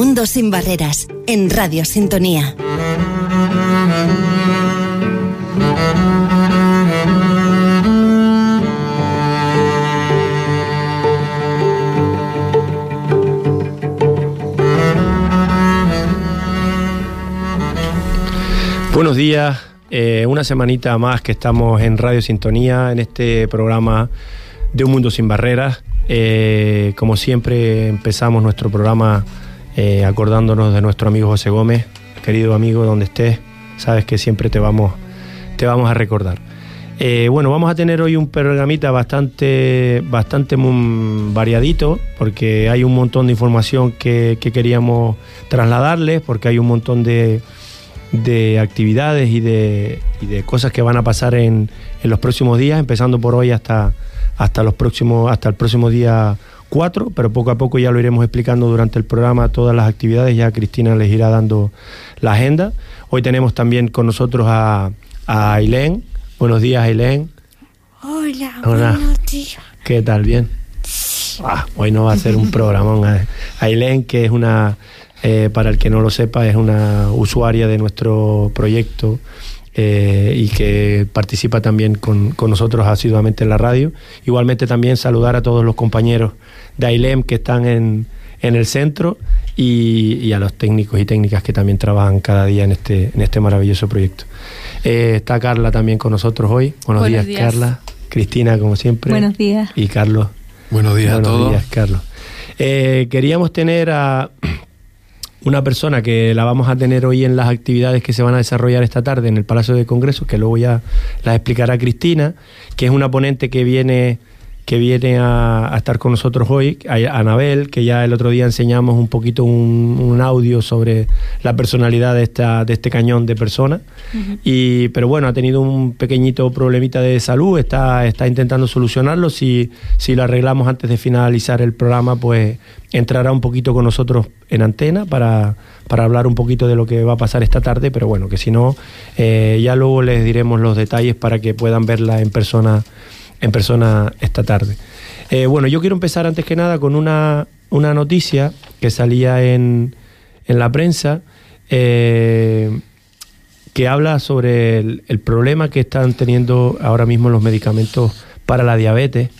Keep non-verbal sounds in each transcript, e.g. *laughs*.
mundo sin barreras en Radio Sintonía. Buenos días, eh, una semanita más que estamos en Radio Sintonía, en este programa de Un Mundo Sin Barreras. Eh, como siempre empezamos nuestro programa eh, acordándonos de nuestro amigo José Gómez, querido amigo, donde estés, sabes que siempre te vamos, te vamos a recordar. bueno, vamos a tener hoy un programita bastante, bastante variadito, porque hay un montón de información que, que queríamos trasladarles, porque hay un montón de, de actividades y de, de, cosas que van a pasar en, en, los próximos días, empezando por hoy hasta, hasta, los próximos, hasta el próximo día 4, pero poco a poco ya lo iremos explicando durante el programa todas las actividades, ya Cristina les irá dando la agenda. Hoy tenemos también con nosotros a, a Ailén. Buenos días, Ailén. Hola, buenos días. ¿Qué tal? ¿Bien? Ah, hoy no va a ser un *laughs* programón. Ailén, que es una eh, para el que no lo sepa, es una usuaria de nuestro proyecto eh, y que participa también con, nosotros asiduamente en la radio. Igualmente también saludar a todos los compañeros de AILEM que están en, el centro y, a los técnicos y técnicas que también trabajan cada día en este, en este maravilloso proyecto. Eh, está Carla también con nosotros hoy. Buenos, días, Carla. Cristina, como siempre. Buenos días. Y Carlos. Buenos días a todos. Buenos días, Carlos. queríamos tener a una persona que la vamos a tener hoy en las actividades que se van a desarrollar esta tarde en el Palacio de Congresos, que luego ya las explicará Cristina, que es una ponente que viene que viene a, estar con nosotros hoy, a Anabel, que ya el otro día enseñamos un poquito un, audio sobre la personalidad de, esta, de este cañón de personas. y, pero bueno, ha tenido un pequeñito problemita de salud, está, está intentando solucionarlo. Si, si lo arreglamos antes de finalizar el programa, pues entrará un poquito con nosotros en antena para, para hablar un poquito de lo que va a pasar esta tarde, pero bueno, que si no, eh, ya luego les diremos los detalles para que puedan verla en persona en persona esta tarde. Eh, bueno, yo quiero empezar antes que nada con una, una noticia que salía en, en la prensa eh, que habla sobre el, problema que están teniendo ahora mismo los medicamentos para la diabetes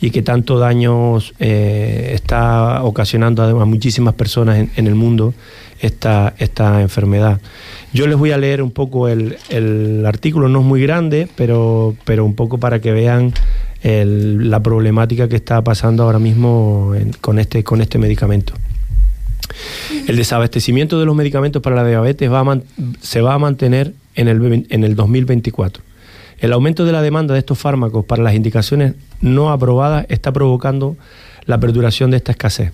y que tanto daño eh, está ocasionando a muchísimas personas en, el mundo esta, esta enfermedad. Yo les voy a leer un poco el, el artículo, no es muy grande, pero, pero un poco para que vean la problemática que está pasando ahora mismo con, este, con este medicamento. El desabastecimiento de los medicamentos para la diabetes va se va a mantener en el, en el 2024. El aumento de la demanda de estos fármacos para las indicaciones no aprobadas está provocando la perduración de esta escasez.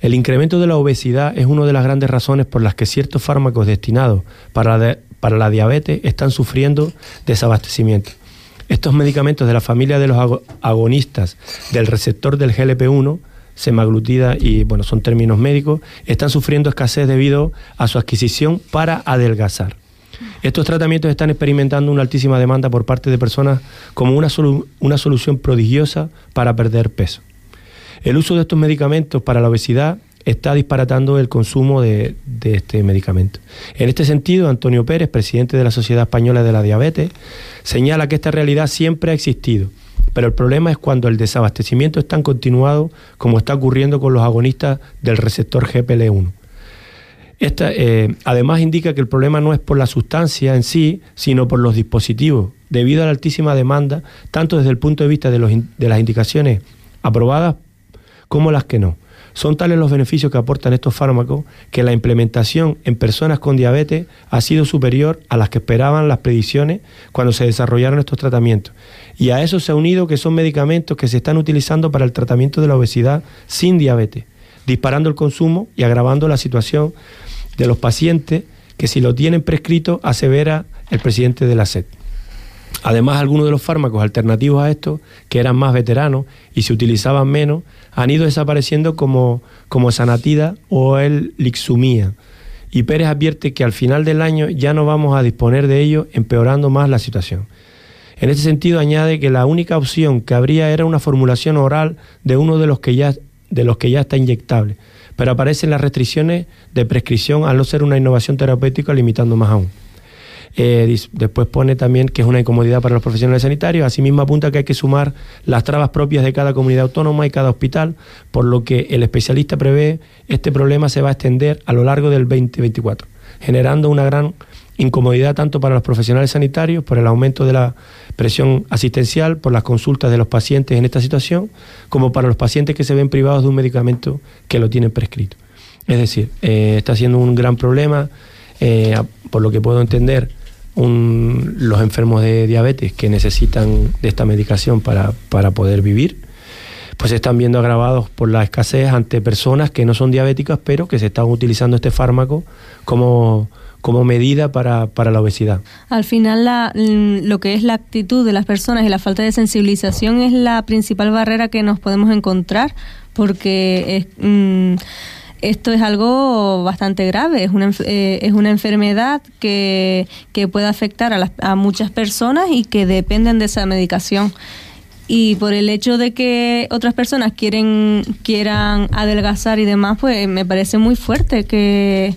El incremento de la obesidad es una de las grandes razones por las que ciertos fármacos destinados para la, para la diabetes están sufriendo desabastecimiento. Estos medicamentos de la familia de los agonistas del receptor del GLP-1, semaglutida y bueno, son términos médicos, están sufriendo escasez debido a su adquisición para adelgazar. Estos tratamientos están experimentando una altísima demanda por parte de personas como una, una solución prodigiosa para perder peso. El uso de estos medicamentos para la obesidad está disparatando el consumo de, este medicamento. En este sentido, Antonio Pérez, presidente de la Sociedad Española de la Diabetes, señala que esta realidad siempre ha existido, pero el problema es cuando el desabastecimiento es tan continuado como está ocurriendo con los agonistas del receptor GPL1. Esta, eh, además indica que el problema no es por la sustancia en sí, sino por los dispositivos, debido a la altísima demanda, tanto desde el punto de vista de, los, de las indicaciones aprobadas como las que no. Son tales los beneficios que aportan estos fármacos que la implementación en personas con diabetes ha sido superior a las que esperaban las predicciones cuando se desarrollaron estos tratamientos. Y a eso se ha unido que son medicamentos que se están utilizando para el tratamiento de la obesidad sin diabetes, disparando el consumo y agravando la situación de los pacientes que si lo tienen prescrito asevera el presidente de la SED. Además, algunos de los fármacos alternativos a estos, que eran más veteranos y se utilizaban menos, han ido desapareciendo como, como Sanatida o el Lixumía. Y Pérez advierte que al final del año ya no vamos a disponer de ellos, empeorando más la situación. En este sentido, añade que la única opción que habría era una formulación oral de uno de los que ya, de los que ya está inyectable, pero aparecen las restricciones de prescripción al no ser una innovación terapéutica, limitando más aún. Eh, después pone también que es una incomodidad para los profesionales sanitarios. Asimismo apunta que hay que sumar las trabas propias de cada comunidad autónoma y cada hospital, por lo que el especialista prevé este problema se va a extender a lo largo del 2024, generando una gran incomodidad tanto para los profesionales sanitarios por el aumento de la presión asistencial, por las consultas de los pacientes en esta situación, como para los pacientes que se ven privados de un medicamento que lo tienen prescrito. Es decir, eh, está siendo un gran problema, eh, por lo que puedo entender, los enfermos de diabetes que necesitan de esta medicación para, para poder vivir, pues se están viendo agravados por la escasez ante personas que no son diabéticas, pero que se están utilizando este fármaco como como medida para, para la obesidad. Al final, la, mm, lo que es la actitud de las personas y la falta de sensibilización es la principal barrera que nos podemos encontrar, porque es, mm, esto es algo bastante grave, es una, eh, es una enfermedad que, que puede afectar a, las, a muchas personas y que dependen de esa medicación y por el hecho de que otras personas quieren quieran adelgazar y demás, pues me parece muy fuerte que,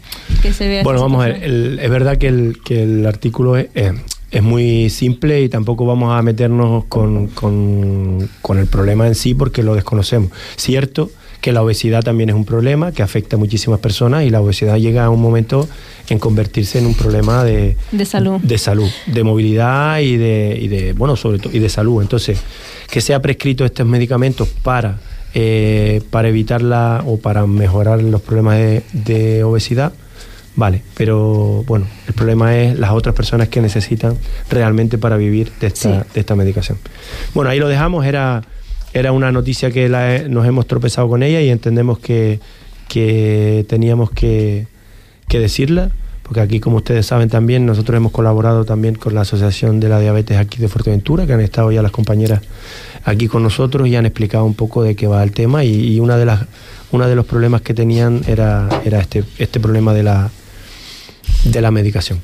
se vea. Bueno, vamos a ver, es verdad que el, que el artículo es, es, muy simple y tampoco vamos a meternos con, con, con el problema en sí porque lo desconocemos. Cierto que la obesidad también es un problema que afecta a muchísimas personas y la obesidad llega a un momento en convertirse en un problema de, de salud, de salud, de movilidad y de, y de bueno sobre todo y de salud. Entonces que sea prescrito estos medicamentos para, eh, para evitarla o para mejorar los problemas de, obesidad, vale, pero bueno, el problema es las otras personas que necesitan realmente para vivir de esta, de esta medicación. Bueno, ahí lo dejamos, era, era una noticia que nos hemos tropezado con ella y entendemos que, que teníamos que, que decirla porque aquí, como ustedes saben también, nosotros hemos colaborado también con la Asociación de la Diabetes aquí de Fuerteventura, que han estado ya las compañeras aquí con nosotros y han explicado un poco de qué va el tema y, una de las uno de los problemas que tenían era, era este, este problema de la, de la medicación.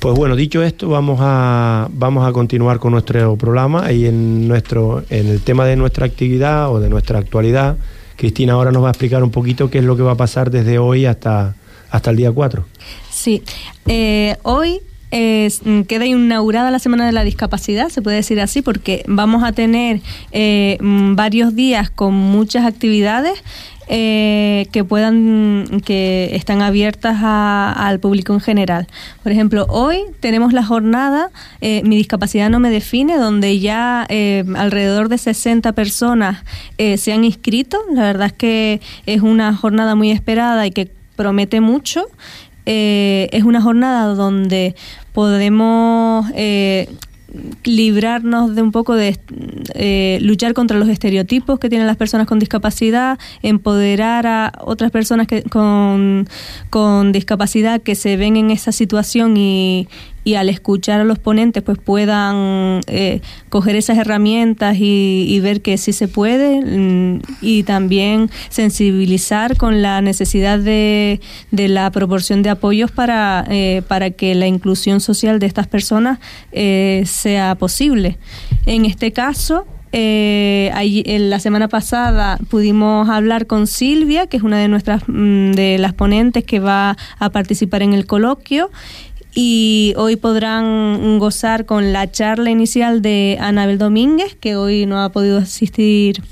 Pues bueno, dicho esto, vamos a, vamos a continuar con nuestro programa y en, nuestro, en el tema de nuestra actividad o de nuestra actualidad, Cristina ahora nos va a explicar un poquito qué es lo que va a pasar desde hoy hasta, hasta el día 4. Sí, eh, hoy mm, queda inaugurada la Semana de la Discapacidad, se puede decir así, porque vamos a tener eh, mm, varios días con muchas actividades eh, que puedan que están abiertas al público en general. Por ejemplo, hoy tenemos la jornada Mi discapacidad no me define, donde ya alrededor de 60 personas se han inscrito. La verdad es que es una jornada muy esperada y que promete mucho. Eh, es una jornada donde podemos eh, librarnos de un poco de eh, luchar contra los estereotipos que tienen las personas con discapacidad, empoderar a otras personas que, con, con discapacidad que se ven en esa situación y, y al escuchar a los ponentes pues puedan eh, coger esas herramientas y, ver que sí se puede mm, y también sensibilizar con la necesidad de, de la proporción de apoyos para, eh, para que la inclusión social de estas personas eh, sea posible. En este caso, eh, en la semana pasada pudimos hablar con Silvia, que es una de nuestras mm, de las ponentes que va a participar en el coloquio y hoy podrán gozar con la charla inicial de Anabel Domínguez, que hoy no ha podido asistir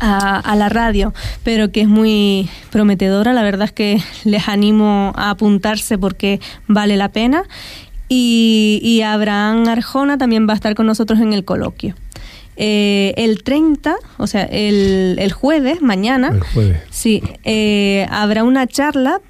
a, la radio, pero que es muy prometedora. La verdad es que les animo a apuntarse porque vale la pena. Y, Abraham Arjona también va a estar con nosotros en el coloquio. Eh, el 30, o sea, el, jueves, mañana, sí, eh, habrá una charla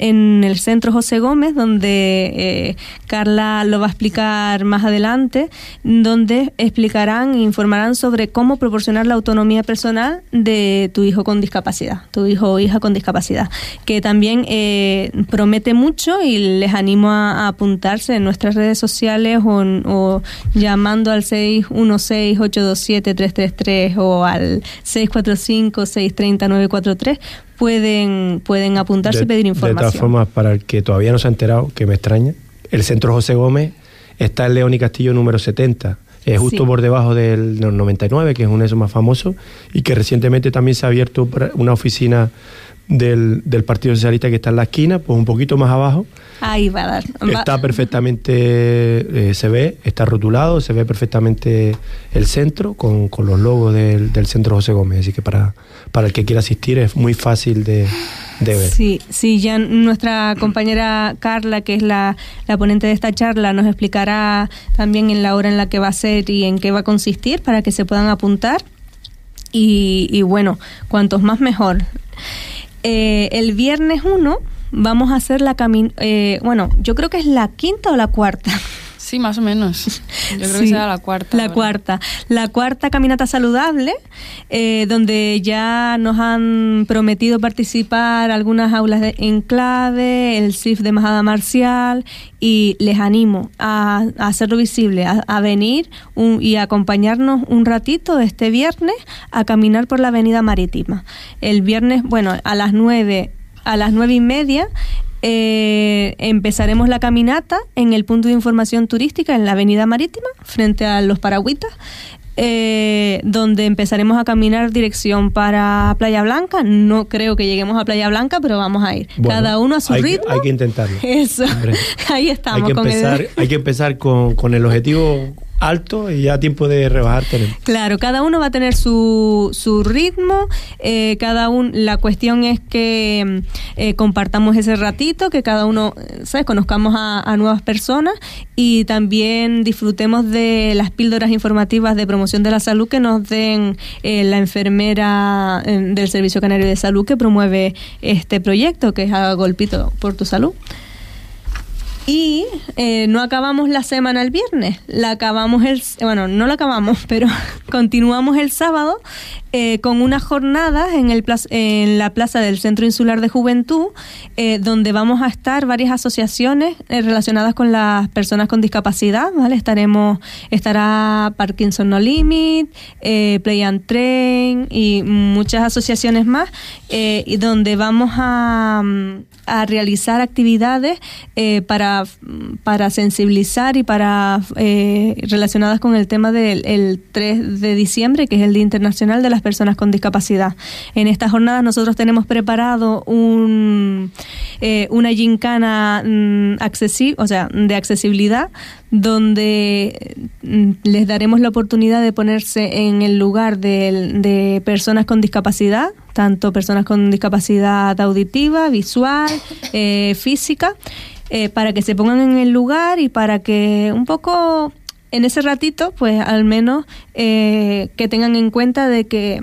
en el Centro José Gómez, donde eh, Carla lo va a explicar más adelante, donde explicarán e informarán sobre cómo proporcionar la autonomía personal de tu hijo con discapacidad, tu hijo o hija con discapacidad, que también eh, promete mucho y les animo a, apuntarse en nuestras redes sociales o, o llamando al 616-827-333 o al 645-630-943 pueden, pueden apuntarse y pedir información. De todas formas, para el que todavía no se ha enterado, que me extraña, el Centro José Gómez está en León y Castillo número 70. Es justo por debajo del 99, que es un eso más famoso, y que recientemente también se ha abierto una oficina del, del, Partido Socialista que está en la esquina, pues un poquito más abajo. Ahí va a dar. Está perfectamente, eh, se ve, está rotulado, se ve perfectamente el centro con, con los logos del, del, centro José Gómez. Así que para, para el que quiera asistir es muy fácil de, de ver. Sí, sí, ya nuestra compañera Carla, que es la, la ponente de esta charla, nos explicará también en la hora en la que va a ser y en qué va a consistir para que se puedan apuntar. Y, y bueno, cuantos más mejor. Eh, el viernes 1 vamos a hacer la camin... Eh, bueno, yo creo que es la quinta o la cuarta. Sí, más o menos. *laughs* Yo creo que será la cuarta. La cuarta. La cuarta caminata saludable, eh, donde ya nos han prometido participar algunas aulas de enclave, el CIF de Majada Marcial, y les animo a, hacerlo visible, a, venir y acompañarnos un ratito este viernes a caminar por la Avenida Marítima. El viernes, bueno, a las nueve a las nueve y media eh, empezaremos la caminata en el punto de información turística en la Avenida Marítima, frente a los Paragüitas, eh, donde empezaremos a caminar dirección para Playa Blanca. No creo que lleguemos a Playa Blanca, pero vamos a ir. Cada uno a su ritmo. hay que intentarlo. *laughs* Eso. Ahí estamos. Hay que empezar, hay que empezar con, con el objetivo alto y ya tiempo de rebajar tenemos. Claro, cada uno va a tener su, su ritmo, eh, cada uno, la cuestión es que eh, compartamos ese ratito, que cada uno, ¿sabes? Conozcamos a, nuevas personas y también disfrutemos de las píldoras informativas de promoción de la salud que nos den eh, la enfermera del Servicio Canario de Salud que promueve este proyecto, que es a Golpito por tu Salud. Y eh, no acabamos la semana el viernes, la acabamos el, bueno, no la acabamos, *laughs* pero continuamos el sábado eh, con unas jornadas en, el en la plaza del Centro Insular de Juventud, eh, donde vamos a estar varias asociaciones relacionadas con las personas con discapacidad, ¿vale? Estaremos, estará Parkinson No Limit, Play and Train y muchas asociaciones más, y donde vamos a, a realizar actividades para para, sensibilizar y para eh, relacionadas con el tema del 3 de diciembre, que es el Día Internacional de las Personas con Discapacidad. En esta jornada nosotros tenemos preparado un, eh, una gincana mm, o sea, de accesibilidad, donde mm, les daremos la oportunidad de ponerse en el lugar de, de personas con discapacidad, tanto personas con discapacidad auditiva, visual, eh, física, eh, para que se pongan en el lugar y para que un poco en ese ratito, pues al menos eh, que tengan en cuenta de que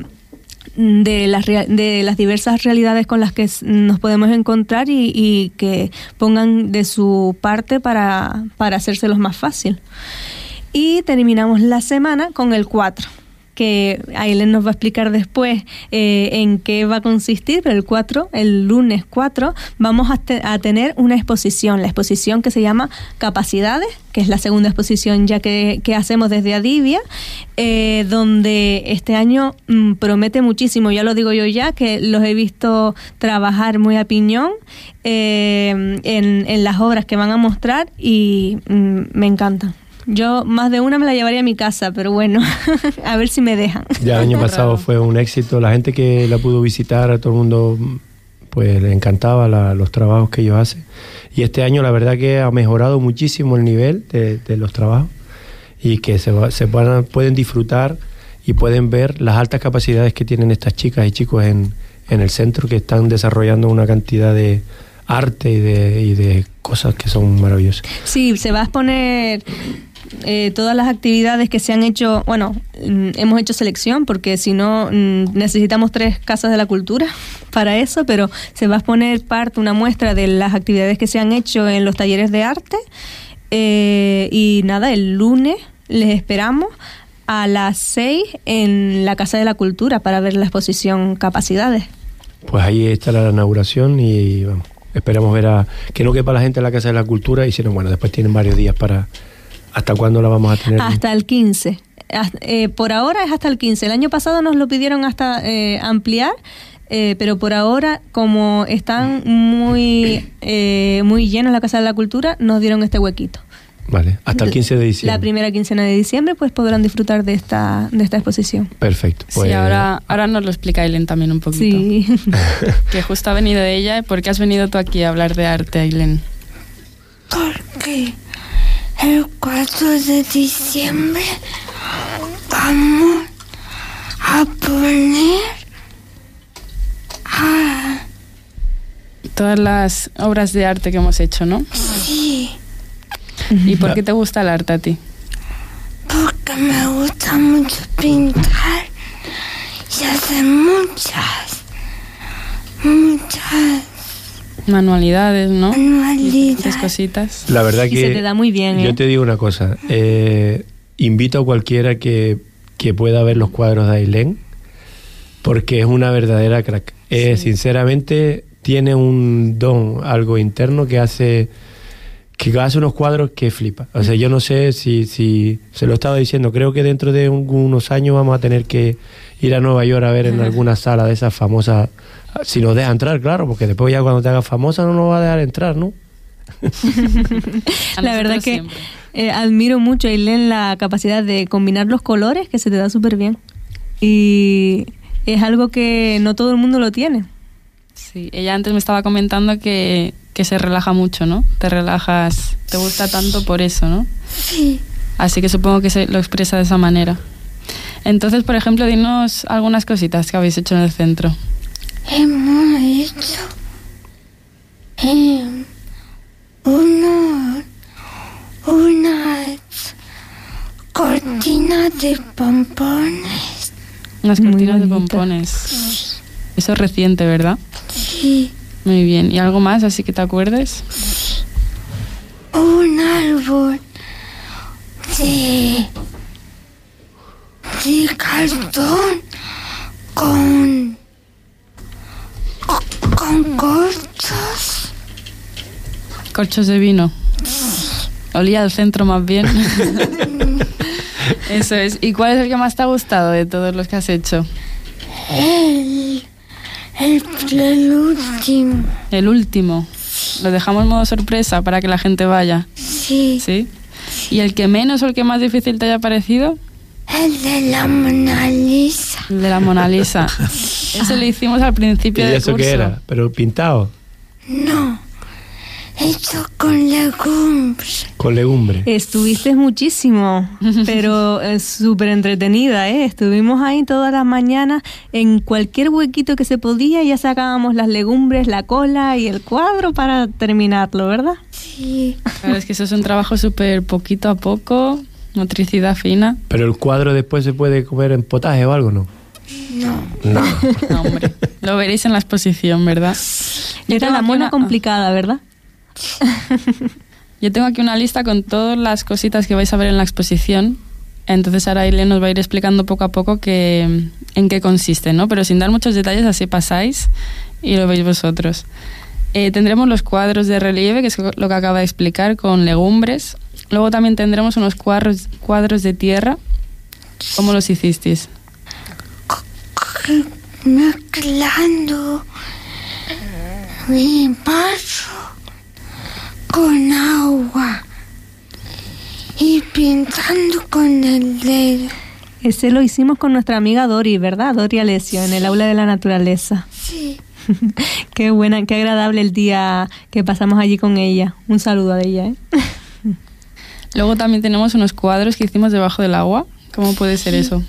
mm, de las, de las diversas realidades con las que nos podemos encontrar y, que pongan de su parte para, para hacérselos más fácil. Y terminamos la semana con el 4 que Aileen nos va a explicar después eh, en qué va a consistir, pero el 4, el lunes 4, vamos a, tener una exposición, la exposición que se llama Capacidades, que es la segunda exposición ya que, hacemos desde Adivia, eh, donde este año mm, promete muchísimo, ya lo digo yo ya, que los he visto trabajar muy a piñón eh, en, en, las obras que van a mostrar y mm, me encantan. Yo más de una me la llevaría a mi casa, pero bueno, *laughs* a ver si me dejan. Ya el año pasado fue un éxito. La gente que la pudo visitar, a todo el mundo pues le encantaba los trabajos que ellos hacen. Y este año la verdad que ha mejorado muchísimo el nivel de, los trabajos y que se, se pueden disfrutar y pueden ver las altas capacidades que tienen estas chicas y chicos en, en el centro que están desarrollando una cantidad de arte y de, y de cosas que son maravillosas. Sí, se va a exponer eh, todas las actividades que se han hecho, bueno, mm, hemos hecho selección porque si no mm, necesitamos tres casas de la cultura *laughs* para eso, pero se va a exponer parte, una muestra de las actividades que se han hecho en los talleres de arte. Eh, y nada, el lunes les esperamos a las seis en la Casa de la Cultura para ver la exposición Capacidades. Pues ahí está la inauguración y vamos, esperamos ver a que no quepa la gente en la Casa de la Cultura y si no, bueno, después tienen varios días para ¿Hasta cuándo la vamos a tener? Hasta el 15. Eh, por ahora es hasta el 15. El año pasado nos lo pidieron hasta eh, ampliar, eh, pero por ahora, como están muy, muy llenos la Casa de la Cultura, nos dieron este huequito. Vale, hasta el 15 de diciembre. La primera quincena de diciembre pues podrán disfrutar de esta, de esta exposición. Perfecto. sí, pues- ahora, ahora nos lo explica Aileen también un poquito. Sí. *laughs* que justo ha venido ella. ¿Por qué has venido tú aquí a hablar de arte, Aileen? Porque el 4 de diciembre vamos a poner a... Todas las obras de arte que hemos hecho, ¿no? Sí. ¿Y por qué te gusta el arte a ti? Porque me gusta mucho pintar y hacer muchas, muchas manualidades, ¿no? Manualidades. Muchas cositas. La verdad que... se te da muy bien, Yo ¿eh? te digo una cosa. Eh, invito a cualquiera que, que, pueda ver los cuadros de Ailén porque es una verdadera crack. Eh, Sinceramente, tiene un don, algo interno que hace que hace unos cuadros que flipa. O sea, yo no sé si, si se lo estaba diciendo, creo que dentro de unos años vamos a tener que ir a Nueva York a ver en alguna sala de esas famosas, si nos deja entrar, claro, porque después ya cuando te hagas famosa no nos va a dejar entrar, ¿no? *laughs* la verdad que eh, admiro mucho a Ailén la capacidad de combinar los colores, que se te da súper bien. Y es algo que no todo el mundo lo tiene. Sí, ella antes me estaba comentando que, que se relaja mucho, ¿no? Te relajas, te gusta tanto por eso, ¿no? Sí. Así que supongo que se lo expresa de esa manera. Entonces, por ejemplo, dinos algunas cositas que habéis hecho en el centro. Hemos hecho eh, unas cortinas de pompones. Unas cortinas de pompones. Eso es reciente, ¿verdad? Sí. Muy bien. ¿Y algo más así que te acuerdes? Un árbol de, de cartón con, con corchos. Corchos de vino. Olía al centro más bien. *laughs* Eso es. ¿Y cuál es el que más te ha gustado de todos los que has hecho? El, el, el último. El último. Lo dejamos en modo sorpresa para que la gente vaya. Sí. ¿Sí? ¿Y el que menos o el que más difícil te haya parecido? El de la Mona Lisa. El de la Mona Lisa. *laughs* Ese lo hicimos al principio ¿Y del eso curso. qué era? ¿Pero pintado? No. Hecho con legumbres. Con legumbre. Estuviste muchísimo, *laughs* pero es súper entretenida, ¿eh? Estuvimos ahí todas las mañanas, en cualquier huequito que se podía, ya sacábamos las legumbres, la cola y el cuadro para terminarlo, ¿verdad? Sí. Es que eso es un trabajo súper poquito a poco, motricidad fina. ¿Pero el cuadro después se puede comer en potaje o algo, no? No. No. No, hombre. Lo veréis en la exposición, ¿verdad? Yo Era tengo la mona una- complicada, ¿verdad? *laughs* Yo tengo aquí una lista con todas las cositas que vais a ver en la exposición. Entonces ahora Aileen nos va a ir explicando poco a poco que, en qué consiste, ¿no? Pero sin dar muchos detalles, así pasáis y lo veis vosotros. Eh, tendremos los cuadros de relieve, que es lo que acaba de explicar, con legumbres. Luego también tendremos unos cuadros, cuadros de tierra. ¿Cómo los hicisteis? Mezclando mi barro con agua y pintando con el dedo. Ese lo hicimos con nuestra amiga Dori, ¿verdad? Dori Alessio, en el aula de la naturaleza. Sí. *laughs* qué buena, qué agradable el día que pasamos allí con ella. Un saludo a ella, ¿eh? Luego también tenemos unos cuadros que hicimos debajo del agua. ¿Cómo puede ser eso?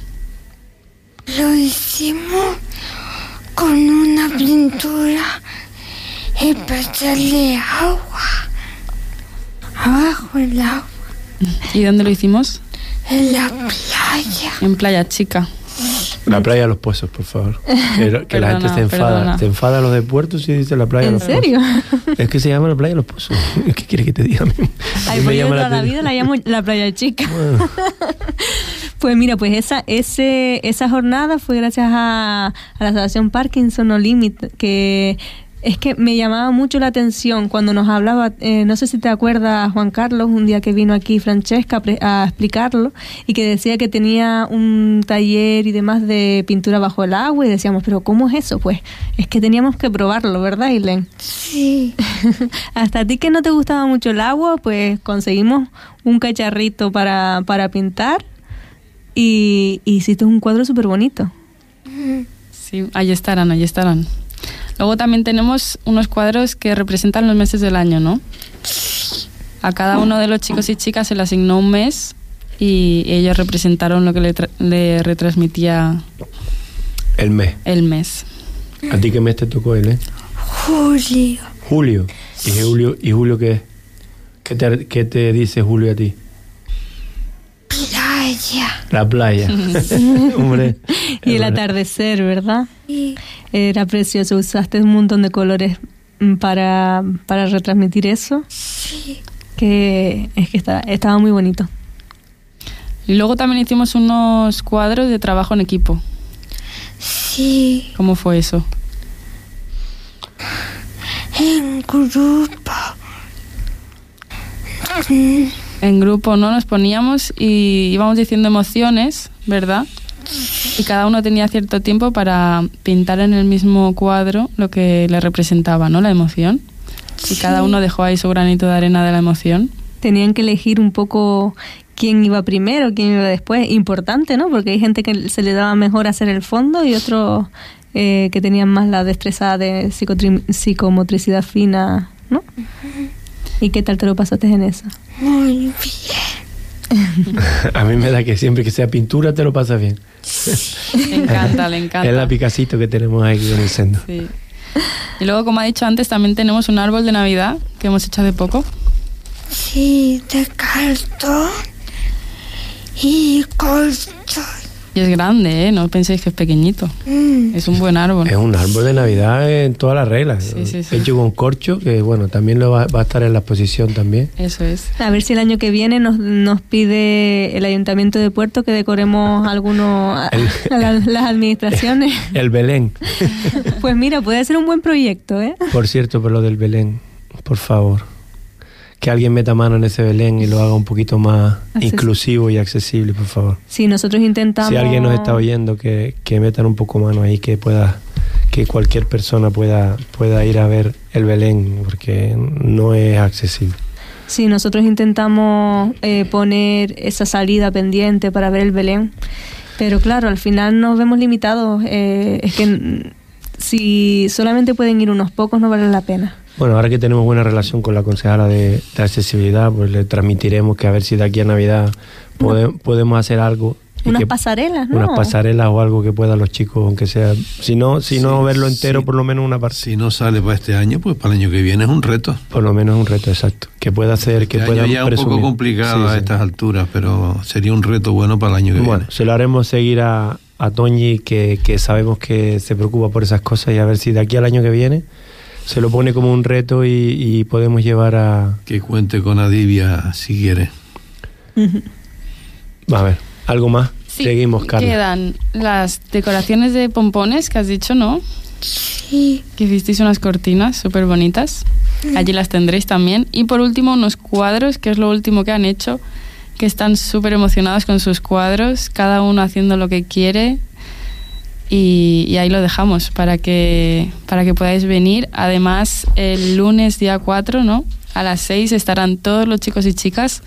Lo hicimos con una pintura especial de agua. Abajo el agua. ¿Y dónde lo hicimos? En la playa. En Playa Chica. La playa de los pozos, por favor. *laughs* Que, que la gente se enfada. perdona. Se enfada los de puertos y dice la playa de ¿En los serio? pozos. *laughs* Es que se llama la playa de los pozos. *laughs* ¿Qué quiere que te diga? A mí Ay, pues yo toda la atención. vida la llamo la playa chica. Bueno, Pues mira, pues esa, ese, esa jornada fue gracias a, a la Asociación Parkinson No Limit, que es que me llamaba mucho la atención cuando nos hablaba, eh, no sé si te acuerdas, Juan Carlos, un día que vino aquí Francesca a, explicarlo y que decía que tenía un taller y demás de pintura bajo el agua y decíamos, pero ¿cómo es eso? Pues es que teníamos que probarlo, ¿verdad, Ilen? Sí. *laughs* Hasta a ti que no te gustaba mucho el agua, pues conseguimos un cacharrito para, para pintar y, y hiciste un cuadro súper bonito. Sí, ahí estarán, ahí estarán. Luego también tenemos unos cuadros que representan los meses del año, ¿no? A cada uno de los chicos y chicas se le asignó un mes y ellos representaron lo que le, retransmitía el mes. El mes. ¿A ti qué mes te tocó él, eh? Julio. Julio. ¿Y Julio, y Julio qué? ¿Qué te, ¿Qué te dice Julio a ti? Playa. La playa. *laughs* Hombre. Y el atardecer, ¿verdad? Sí. Era precioso. Usaste un montón de colores mm, para, para retransmitir eso. Sí. Que es que estaba muy bonito. Y luego también hicimos unos cuadros de trabajo en equipo. Sí. ¿Cómo fue eso? En grupo en grupo no nos poníamos y íbamos diciendo emociones, ¿verdad? Y cada uno tenía cierto tiempo para pintar en el mismo cuadro lo que le representaba, ¿no? La emoción. Y cada uno dejó ahí su granito de arena de la emoción. Tenían que elegir un poco quién iba primero, quién iba después. Importante, ¿no? Porque hay gente que se le daba mejor hacer el fondo y otros eh, que tenían más la destreza de psicomotricidad fina, ¿no? ¿Y qué tal te lo pasaste en eso? Muy bien. *laughs* a mí me da que siempre que sea pintura te lo pasas bien. Le *laughs* encanta, le encanta. Es la picacito que tenemos aquí en el centro. Sí. Y luego, como ha dicho antes, también tenemos un árbol de Navidad que hemos hecho de poco. Sí, de cartón y colchón es grande, ¿eh? No penséis que es pequeñito. Mm. Es un buen árbol. Es un árbol de Navidad en todas las reglas. Hecho con corcho, que bueno, también lo va, a estar en la exposición también. Eso es. A ver si el año que viene nos, nos pide el Ayuntamiento de Puerto que decoremos algunos las administraciones. *laughs* El Belén. pues mira, puede ser un buen proyecto, ¿eh? Por cierto, por lo del Belén, por favor que alguien meta mano en ese Belén y lo haga un poquito más inclusivo y accesible, por favor. Sí, nosotros intentamos... Si alguien nos está oyendo, que, que metan un poco mano ahí, que pueda que cualquier persona pueda, pueda ir a ver el Belén, porque no es accesible. Sí, nosotros intentamos eh, poner esa salida pendiente para ver el Belén, pero claro, al final nos vemos limitados. Eh, es que si solamente pueden ir unos pocos, no vale la pena. Bueno, ahora que tenemos buena relación con la concejala de, accesibilidad, pues le transmitiremos que a ver si de aquí a Navidad podemos hacer algo. Unas pasarelas, ¿no? Unas pasarelas o algo que puedan los chicos, aunque sea. Si no, si no verlo entero, por lo menos una parte. Si no sale para este año, pues para el año que viene es un reto. Por lo menos es un reto, exacto. Que pueda hacer, que este pueda. Ya un poco complicado a estas alturas, pero sería un reto bueno para el año que viene. Bueno, se lo haremos seguir a, a Toñi, que, que sabemos que se preocupa por esas cosas, y a ver si de aquí al año que viene se lo pone como un reto y, podemos llevar a... Que cuente con Adivia si quiere. A ver, ¿algo más? Seguimos, Carlos. Quedan las decoraciones de pompones que has dicho, ¿no? Sí. Que hicisteis unas cortinas súper bonitas. Allí las tendréis también. Y por último, unos cuadros, que es lo último que han hecho, que están súper emocionados con sus cuadros, cada uno haciendo lo que quiere, y, ahí lo dejamos para que, para que podáis venir. Además, el lunes día 4, ¿no? A las 6 estarán todos los chicos y chicas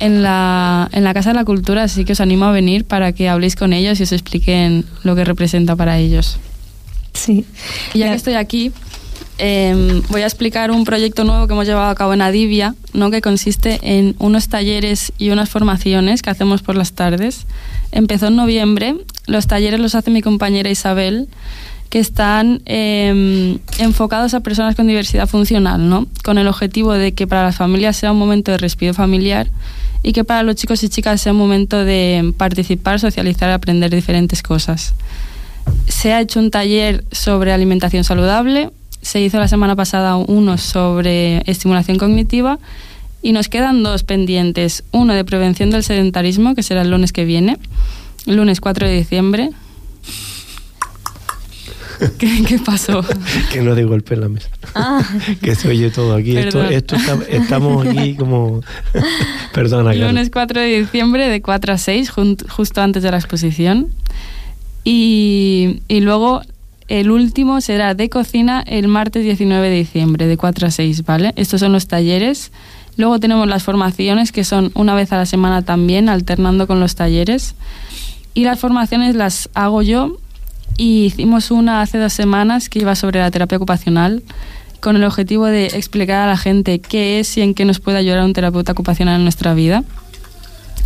en la, en la Casa de la Cultura, así que os animo a venir para que habléis con ellos y os expliquen lo que representa para ellos. Sí. Y ya que estoy aquí, em, voy a explicar un proyecto nuevo que hemos llevado a cabo en Adivia, ¿no? que consiste en unos talleres y unas formaciones que hacemos por las tardes. Empezó en noviembre los talleres los hace mi compañera Isabel, que están em, enfocados a personas con diversidad funcional, ¿no? Con el objetivo de que para las familias sea un momento de respiro familiar y que para los chicos y chicas sea un momento de participar, socializar, aprender diferentes cosas. Se ha hecho un taller sobre alimentación saludable, se hizo la semana pasada uno sobre estimulación cognitiva y nos quedan dos pendientes, uno de prevención del sedentarismo, que será el lunes que viene, lunes 4 de diciembre. *laughs* ¿Qué, qué pasó? que no de golpe en la mesa. Ah. *laughs* que se oye todo aquí. Esto, Perdón. esto está- estamos aquí como... *laughs* Perdona. Lunes 4 de diciembre de 4 a 6, jun- justo antes de la exposición. Y, y luego el último será de cocina el martes 19 de diciembre de 4 a 6, ¿vale? Estos son los talleres. Luego tenemos las formaciones que son una vez a la semana también, alternando con los talleres. Y las formaciones las hago yo y hicimos una hace dos semanas que iba sobre la terapia ocupacional con el objetivo de explicar a la gente qué es y en qué nos puede ayudar un terapeuta ocupacional en nuestra vida.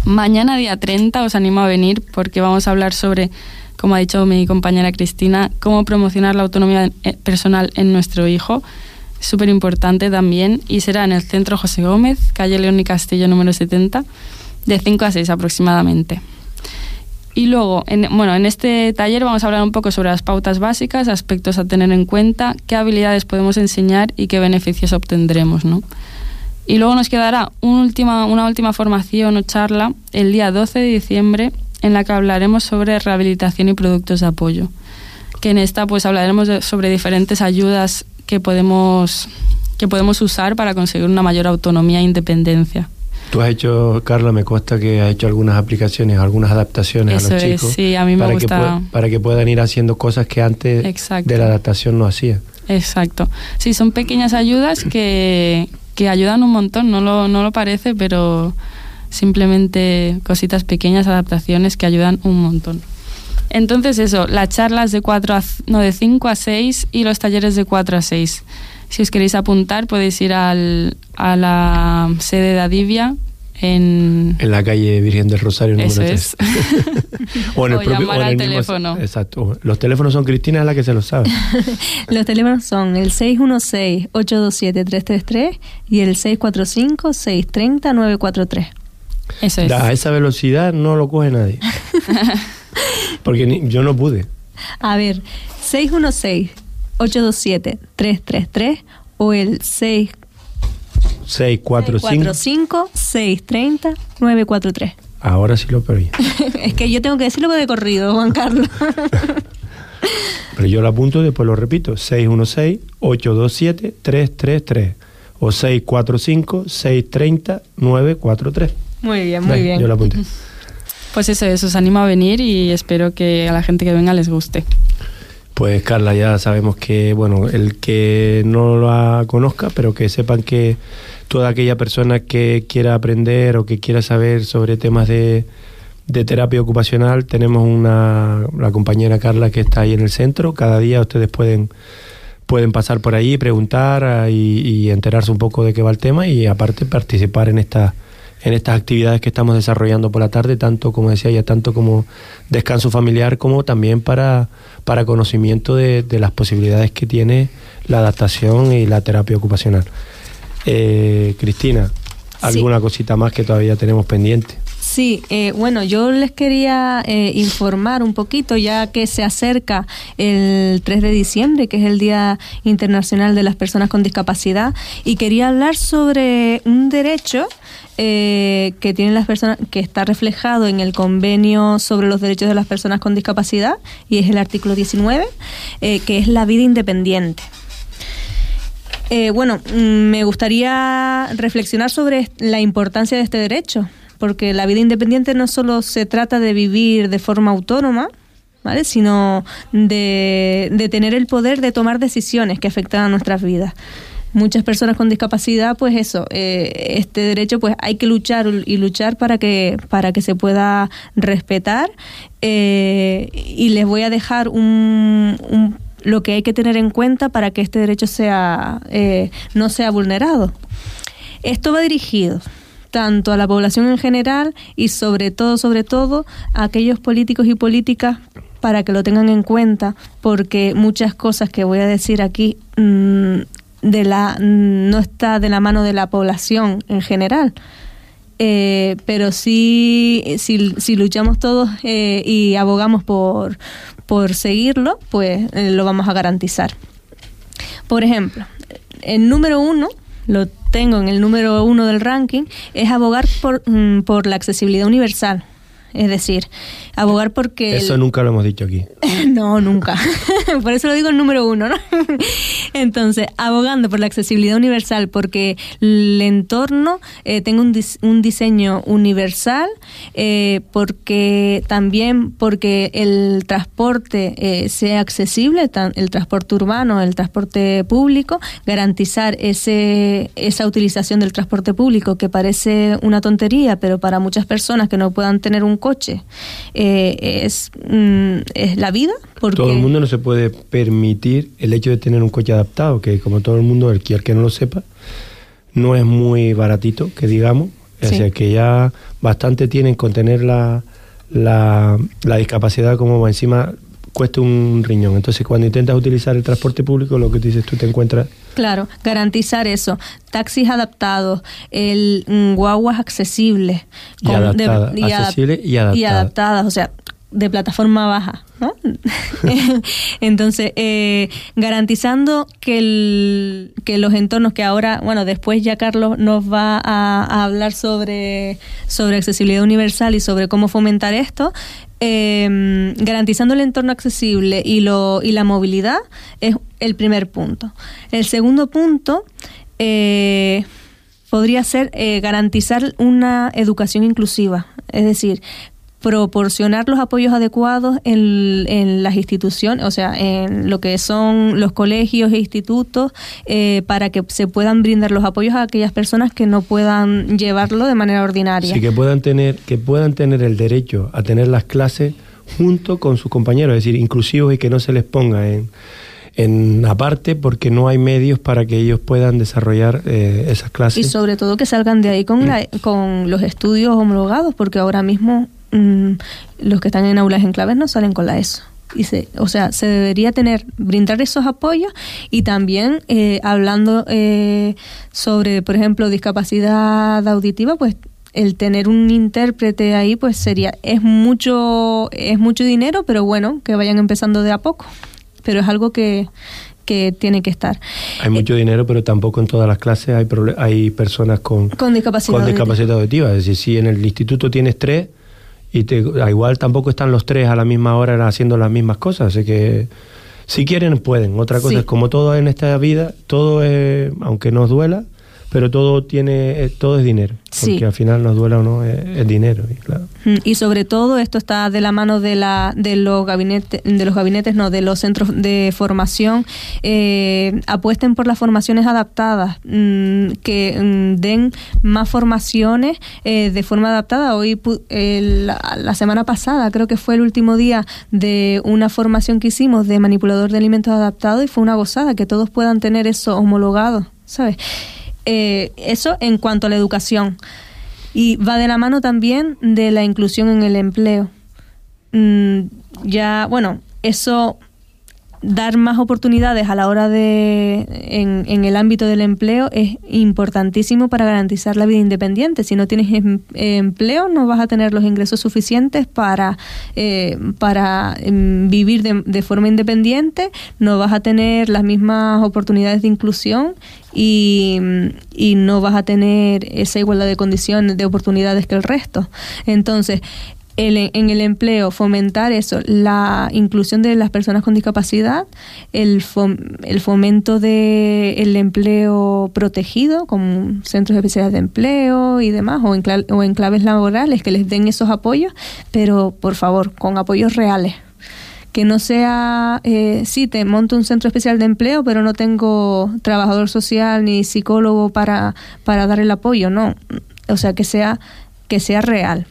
Mañana, día 30, os animo a venir porque vamos a hablar sobre, como ha dicho mi compañera Cristina, cómo promocionar la autonomía eh, personal en nuestro hijo. Súper importante también. Y será en el Centro José Gómez, calle León y Castillo número 70, de 5 a 6 aproximadamente. Y luego, en, bueno, en este taller vamos a hablar un poco sobre las pautas básicas, aspectos a tener en cuenta, qué habilidades podemos enseñar y qué beneficios obtendremos, ¿no? Y luego nos quedará una última formación o charla el día 12 de diciembre en la que hablaremos sobre rehabilitación y productos de apoyo. Que en esta pues hablaremos de- sobre diferentes ayudas que podemos, que podemos usar para conseguir una mayor autonomía e independencia. Tú has hecho, Carla, me consta que has hecho algunas aplicaciones, algunas adaptaciones a Eso los es, chicos. sí, a mí me para gusta. Que para que puedan ir haciendo cosas que antes Exacto. de la adaptación no hacían. Exacto. Sí, son pequeñas ayudas que, que ayudan un montón, no lo, no lo parece, pero simplemente cositas pequeñas, adaptaciones que ayudan un montón. Entonces eso, las charlas de 4 a, no, de 5 a 6 y los talleres de 4 a 6. Si os queréis apuntar podéis ir al, a la sede de Adivia en... En la calle Virgen del Rosario número Eso 3. es. *laughs* o en el O propio llamar o en al el mismo- teléfono. Exacto. Los teléfonos son Cristina, es la que se los sabe. *laughs* Los teléfonos son el 616-827-333 y el 645-630-943. Eso es. A esa velocidad no lo coge nadie. *laughs* Porque ni- yo no pude. A ver, 616-827-333 o el 645. 645-630-943. Ahora sí lo perdí. *laughs* es que yo tengo que decirlo de corrido, Juan Carlos. *laughs* Pero yo lo apunto y después lo repito. 616-827-333 o 645-630-943. Muy bien, muy bien. Yo lo apunté. *laughs* Pues eso es, os animo a venir y espero que a la gente que venga les guste. Pues Carla, ya sabemos que, bueno, el que no la conozca, pero que sepan que toda aquella persona que quiera aprender o que quiera saber sobre temas de, de terapia ocupacional, tenemos una, la compañera Carla que está ahí en el centro. Cada día ustedes pueden, pueden pasar por ahí, preguntar ah, y, y enterarse un poco de qué va el tema y aparte participar en esta en estas actividades que estamos desarrollando por la tarde, tanto como decía ya, tanto como descanso familiar, como también para, para conocimiento de, de las posibilidades que tiene la adaptación y la terapia ocupacional. Eh, Cristina, ¿alguna cosita más que todavía tenemos pendiente? Sí, eh, bueno, yo les quería eh, informar un poquito, ya que se acerca el 3 de diciembre, que es el Día Internacional de las Personas con Discapacidad, y quería hablar sobre un derecho eh, que tienen las personas, que está reflejado en el convenio sobre los derechos de las personas con discapacidad, y es el artículo 19, eh, que es la vida independiente. Eh, bueno, mm, me gustaría reflexionar sobre la importancia de este derecho, porque la vida independiente no solo se trata de vivir de forma autónoma, ¿vale? sino de, de tener el poder de tomar decisiones que afectan a nuestras vidas. Muchas personas con discapacidad, pues eso, eh, este derecho, pues hay que luchar y luchar para que para que se pueda respetar. eh, y les voy a dejar un, un lo que hay que tener en cuenta para que este derecho sea eh, no sea vulnerado. Esto va dirigido tanto a la población en general y sobre todo, sobre todo, a aquellos políticos y políticas para que lo tengan en cuenta, porque muchas cosas que voy a decir aquí mm, de la no está de la mano de la población en general. Eh, pero sí, si, si luchamos todos eh, y abogamos por, por seguirlo, pues eh, lo vamos a garantizar. Por ejemplo, el número uno, lo tengo en el número uno del ranking, es abogar por, mm, por la accesibilidad universal. Es decir, abogar porque... Eso nunca lo hemos dicho aquí. *laughs* no, nunca. *laughs* por eso lo digo el número uno, ¿no? *laughs* Entonces, abogando por la accesibilidad universal, porque el entorno eh, tenga un, un, diseño universal, eh, porque también porque el transporte eh, sea accesible, el transporte urbano, el transporte público, garantizar ese, esa utilización del transporte público que parece una tontería, pero para muchas personas que no puedan tener un coche eh, es, mm, es la vida. Porque... Todo el mundo no se puede permitir el hecho de tener un coche adaptado, que como todo el mundo, el que no lo sepa, no es muy baratito, que digamos. O sea que ya bastante tienen con tener la, la, la discapacidad como encima cuesta un riñón. Entonces, cuando intentas utilizar el transporte público, lo que dices tú te encuentras. Claro, garantizar eso. Taxis adaptados, el mm, guaguas accesibles. Y, adaptadas, y, accesibles y adaptadas. Y adaptadas, o sea, de plataforma baja. ¿no? *laughs* Entonces, eh, garantizando que, el, que los entornos que ahora, bueno, después ya Carlos nos va a, a hablar sobre, sobre accesibilidad universal y sobre cómo fomentar esto, eh, garantizando el entorno accesible y, lo, y la movilidad es el primer punto. El segundo punto eh, podría ser eh, garantizar una educación inclusiva, es decir, proporcionar los apoyos adecuados en, en, las instituciones, o sea, en lo que son los colegios e institutos, eh, para que se puedan brindar los apoyos a aquellas personas que no puedan llevarlo de manera ordinaria. Sí, que puedan tener, que puedan tener el derecho a tener las clases junto con sus compañeros, es decir, inclusivos y que no se les ponga en, en aparte porque no hay medios para que ellos puedan desarrollar eh, esas clases. Y sobre todo que salgan de ahí con, la, con los estudios homologados, porque ahora mismo Mm, los que están en aulas en claves no salen con la ESO. Y se, o sea, se debería tener, brindar esos apoyos y también eh, hablando eh, sobre, por ejemplo, discapacidad auditiva, pues el tener un intérprete ahí, pues sería, es mucho, es mucho dinero, pero bueno, que vayan empezando de a poco. Pero es algo que, que tiene que estar. Hay mucho dinero, pero tampoco en todas las clases hay, hay personas con, con discapacidad, con discapacidad auditiva. Es decir, si en el instituto tienes tres, y te, igual tampoco están los tres a la misma hora haciendo las mismas cosas, así que si quieren pueden. Otra cosa es como todo en esta vida, todo es, aunque nos duela, pero todo tiene todo es dinero porque al final nos duela o no es, dinero y, claro. Mm, y sobre todo esto está de la mano de la de los gabinetes de los gabinetes no de los centros de formación. Eh, apuesten por las formaciones adaptadas mm, que mm, den más formaciones eh, de forma adaptada. Hoy la, la semana pasada creo que fue el último día de una formación que hicimos de manipulador de alimentos adaptados y fue una gozada que todos puedan tener eso homologado sabes eh, eso en cuanto a la educación. Y va de la mano también de la inclusión en el empleo. Mm, ya, bueno, eso dar más oportunidades a la hora de en, en, el ámbito del empleo es importantísimo para garantizar la vida independiente. Si no tienes em, empleo, no vas a tener los ingresos suficientes para, eh, para em, vivir de, de, forma independiente, no vas a tener las mismas oportunidades de inclusión y, y no vas a tener esa igualdad de condiciones, de oportunidades que el resto. Entonces, en el empleo, fomentar eso, la inclusión de las personas con discapacidad, el, el fomento del el empleo protegido, como centros especiales de empleo y demás, o, en o enclaves laborales que les den esos apoyos, pero por favor, con apoyos reales. Que no sea, eh, sí, te monto un centro especial de empleo, pero no tengo trabajador social ni psicólogo para, para dar el apoyo, no. O sea, que sea, que sea real.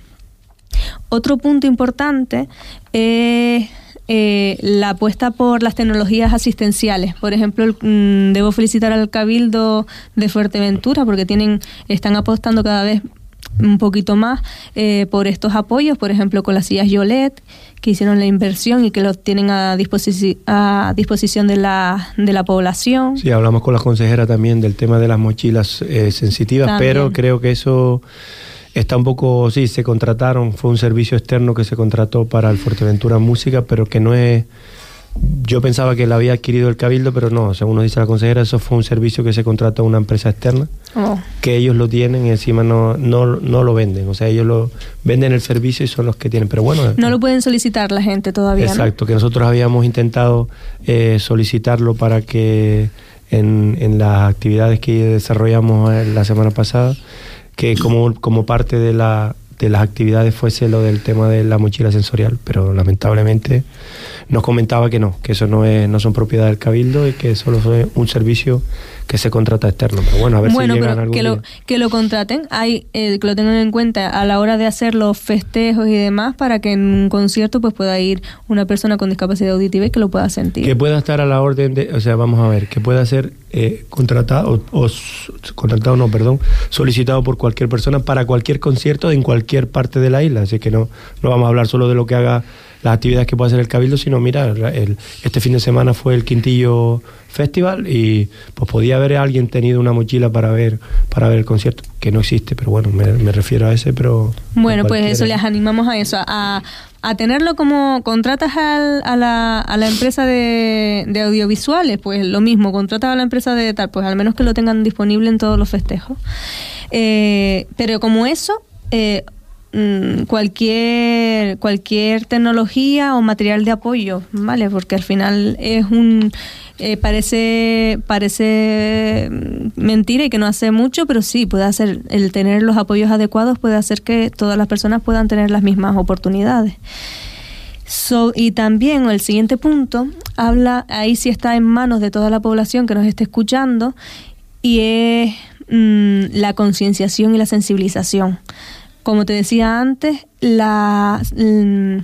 Otro punto importante es eh, la apuesta por las tecnologías asistenciales. Por ejemplo, mm, debo felicitar al Cabildo de Fuerteventura porque tienen, están apostando cada vez un poquito más eh, por estos apoyos, por ejemplo, con las sillas Yolet, que hicieron la inversión y que los tienen a, a disposición de la, de la población. Sí, hablamos con la consejera también del tema de las mochilas eh, sensitivas, pero creo que eso Está un poco, sí, se contrataron, fue un servicio externo que se contrató para el Fuerteventura Música, pero que no es yo pensaba que la había adquirido el Cabildo, pero no, según nos dice la consejera, eso fue un servicio que se contrató a una empresa externa, Oh. que ellos lo tienen y encima no, no, no lo venden. O sea, ellos lo venden el servicio y son los que tienen. Pero bueno, No lo pueden solicitar la gente todavía, ¿no? Exacto, que nosotros habíamos intentado eh, solicitarlo para que en, en las actividades que desarrollamos eh, la semana pasada, que como, como parte de, la, de las actividades fuese lo del tema de la mochila sensorial, pero lamentablemente nos comentaba que no, que eso no es no son propiedad del cabildo y que solo es un servicio que se contrata externo. Pero bueno, a ver bueno, si llegan pero algún que lo, día. que lo contraten, hay, eh, que lo tengan en cuenta a la hora de hacer los festejos y demás para que en un concierto pues pueda ir una persona con discapacidad auditiva y que lo pueda sentir. Que pueda estar a la orden de, o sea, vamos a ver, que pueda ser eh, contratado, o, o contratado no, perdón, solicitado por cualquier persona para cualquier concierto en cualquier parte de la isla. Así que no, no vamos a hablar solo de lo que haga las actividades que pueda hacer el Cabildo, sino mira, el- este fin de semana fue el Quintillo Festival y pues podía haber alguien tenido una mochila para ver para ver el concierto, que no existe, pero bueno, me, me refiero a ese, pero... Bueno, pues eso les animamos a eso, a, a tenerlo como contratas al- a, la, a la empresa de, de audiovisuales, pues lo mismo, contratas a la empresa de tal, pues al menos que lo tengan disponible en todos los festejos. Eh, pero como eso, eh, mm, cualquier cualquier tecnología o material de apoyo, ¿vale? Porque al final es un eh, parece parece mm, mentira y que no hace mucho, pero sí puede hacer el tener los apoyos adecuados puede hacer que todas las personas puedan tener las mismas oportunidades. So- y también el siguiente punto habla, ahí sí está en manos de toda la población que nos esté escuchando, y es mm, la concienciación y la sensibilización. Como te decía antes, la, mm,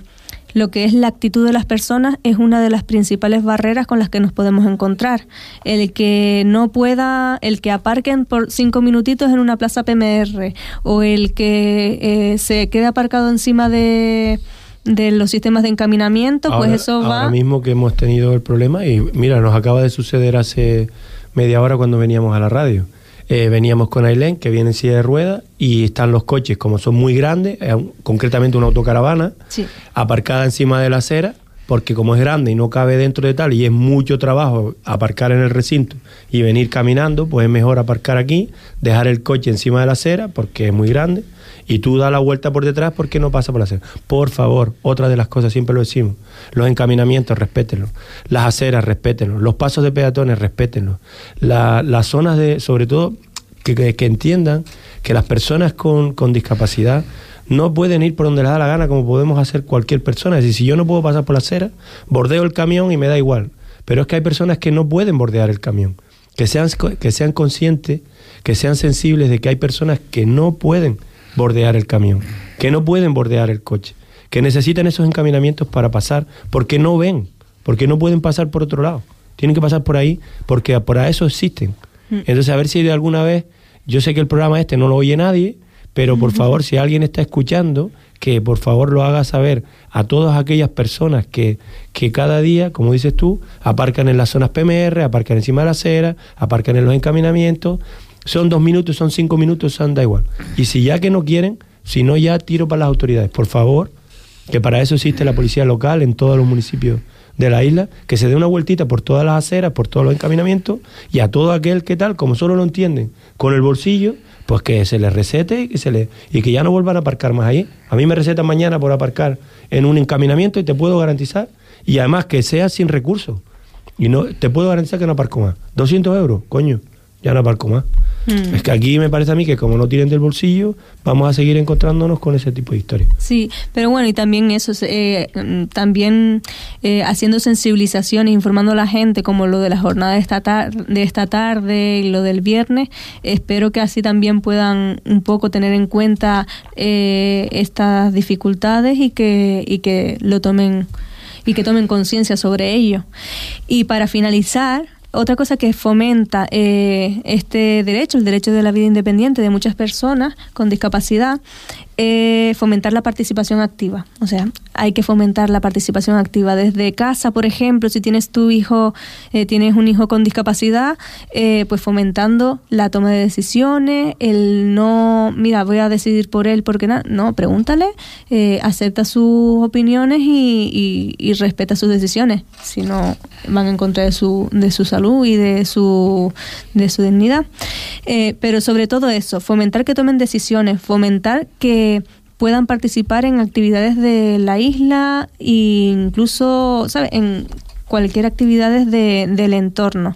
lo que es la actitud de las personas es una de las principales barreras con las que nos podemos encontrar. El que no pueda, el que aparquen por cinco minutitos en una plaza PMR o el que eh, se quede aparcado encima de, de los sistemas de encaminamiento, Ahora- pues eso va... Ahora mismo que hemos tenido el problema, y mira, nos acaba de suceder hace media hora cuando veníamos a la radio. Eh, veníamos con Ailén, que viene en silla de ruedas, y están los coches, como son muy grandes, eh, concretamente una autocaravana, Sí. aparcada encima de la acera, porque como es grande y no cabe dentro de tal, y es mucho trabajo aparcar en el recinto y venir caminando, pues es mejor aparcar aquí, dejar el coche encima de la acera, porque es muy grande, y tú das la vuelta por detrás porque no pasa por la acera. Por favor, otra de las cosas, siempre lo decimos, los encaminamientos, respétenlos, las aceras, respétenlos, los pasos de peatones, respétenlos, La- las zonas de, sobre todo, que, que- entiendan que las personas con, con discapacidad no pueden ir por donde les da la gana como podemos hacer cualquier persona. Es decir, si yo no puedo pasar por la acera, bordeo el camión y me da igual. Pero es que hay personas que no pueden bordear el camión. Que sean, que sean conscientes, que sean sensibles de que hay personas que no pueden bordear el camión, que no pueden bordear el coche, que necesitan esos encaminamientos para pasar porque no ven, porque no pueden pasar por otro lado. Tienen que pasar por ahí porque por eso existen. Entonces, a ver si de alguna vez, yo sé que el programa este no lo oye nadie, pero por favor, si alguien está escuchando, que por favor lo haga saber a todas aquellas personas que, que cada día, como dices tú, aparcan en las zonas PMR, aparcan encima de la acera, aparcan en los encaminamientos. Son dos minutos, son cinco minutos, son da igual. Y si ya que no quieren, si no ya tiro para las autoridades. Por favor, que para eso existe la policía local en todos los municipios de la isla, que se dé una vueltita por todas las aceras, por todos los encaminamientos, y a todo aquel que tal, como solo lo entienden, con el bolsillo, pues que se les recete y que, se le, y que ya no vuelvan a aparcar más ahí. A mí me recetan mañana por aparcar en un encaminamiento y te puedo garantizar, y además que sea sin recursos, y no te puedo garantizar que no aparco más. 200 euros, coño, ya no aparco más. Mm. Es que aquí me parece a mí que como no tienen del bolsillo, vamos a seguir encontrándonos con ese tipo de historias. Sí, pero bueno, y también eso, eh, mm, también eh, haciendo sensibilización e informando a la gente, como lo de la jornada de esta, tar- de esta tarde y lo del viernes, espero que así también puedan un poco tener en cuenta eh, estas dificultades y que, y que lo tomen y que tomen conciencia sobre ello. Y para finalizar, otra cosa que fomenta eh, este derecho, el derecho de la vida independiente de muchas personas con discapacidad, es fomentar la participación activa. O sea, hay que fomentar la participación activa desde casa, por ejemplo, si tienes tu hijo, eh, tienes un hijo con discapacidad, eh, pues fomentando la toma de decisiones, el no, mira, voy a decidir por él porque no, no, pregúntale, eh, acepta sus opiniones y, y, respeta sus decisiones, si no van en contra de su, de su salud y de su, de su dignidad. pero sobre todo eso, fomentar que tomen decisiones, fomentar que puedan participar en actividades de la isla e incluso, ¿sabe? En cualquier actividades de, del entorno.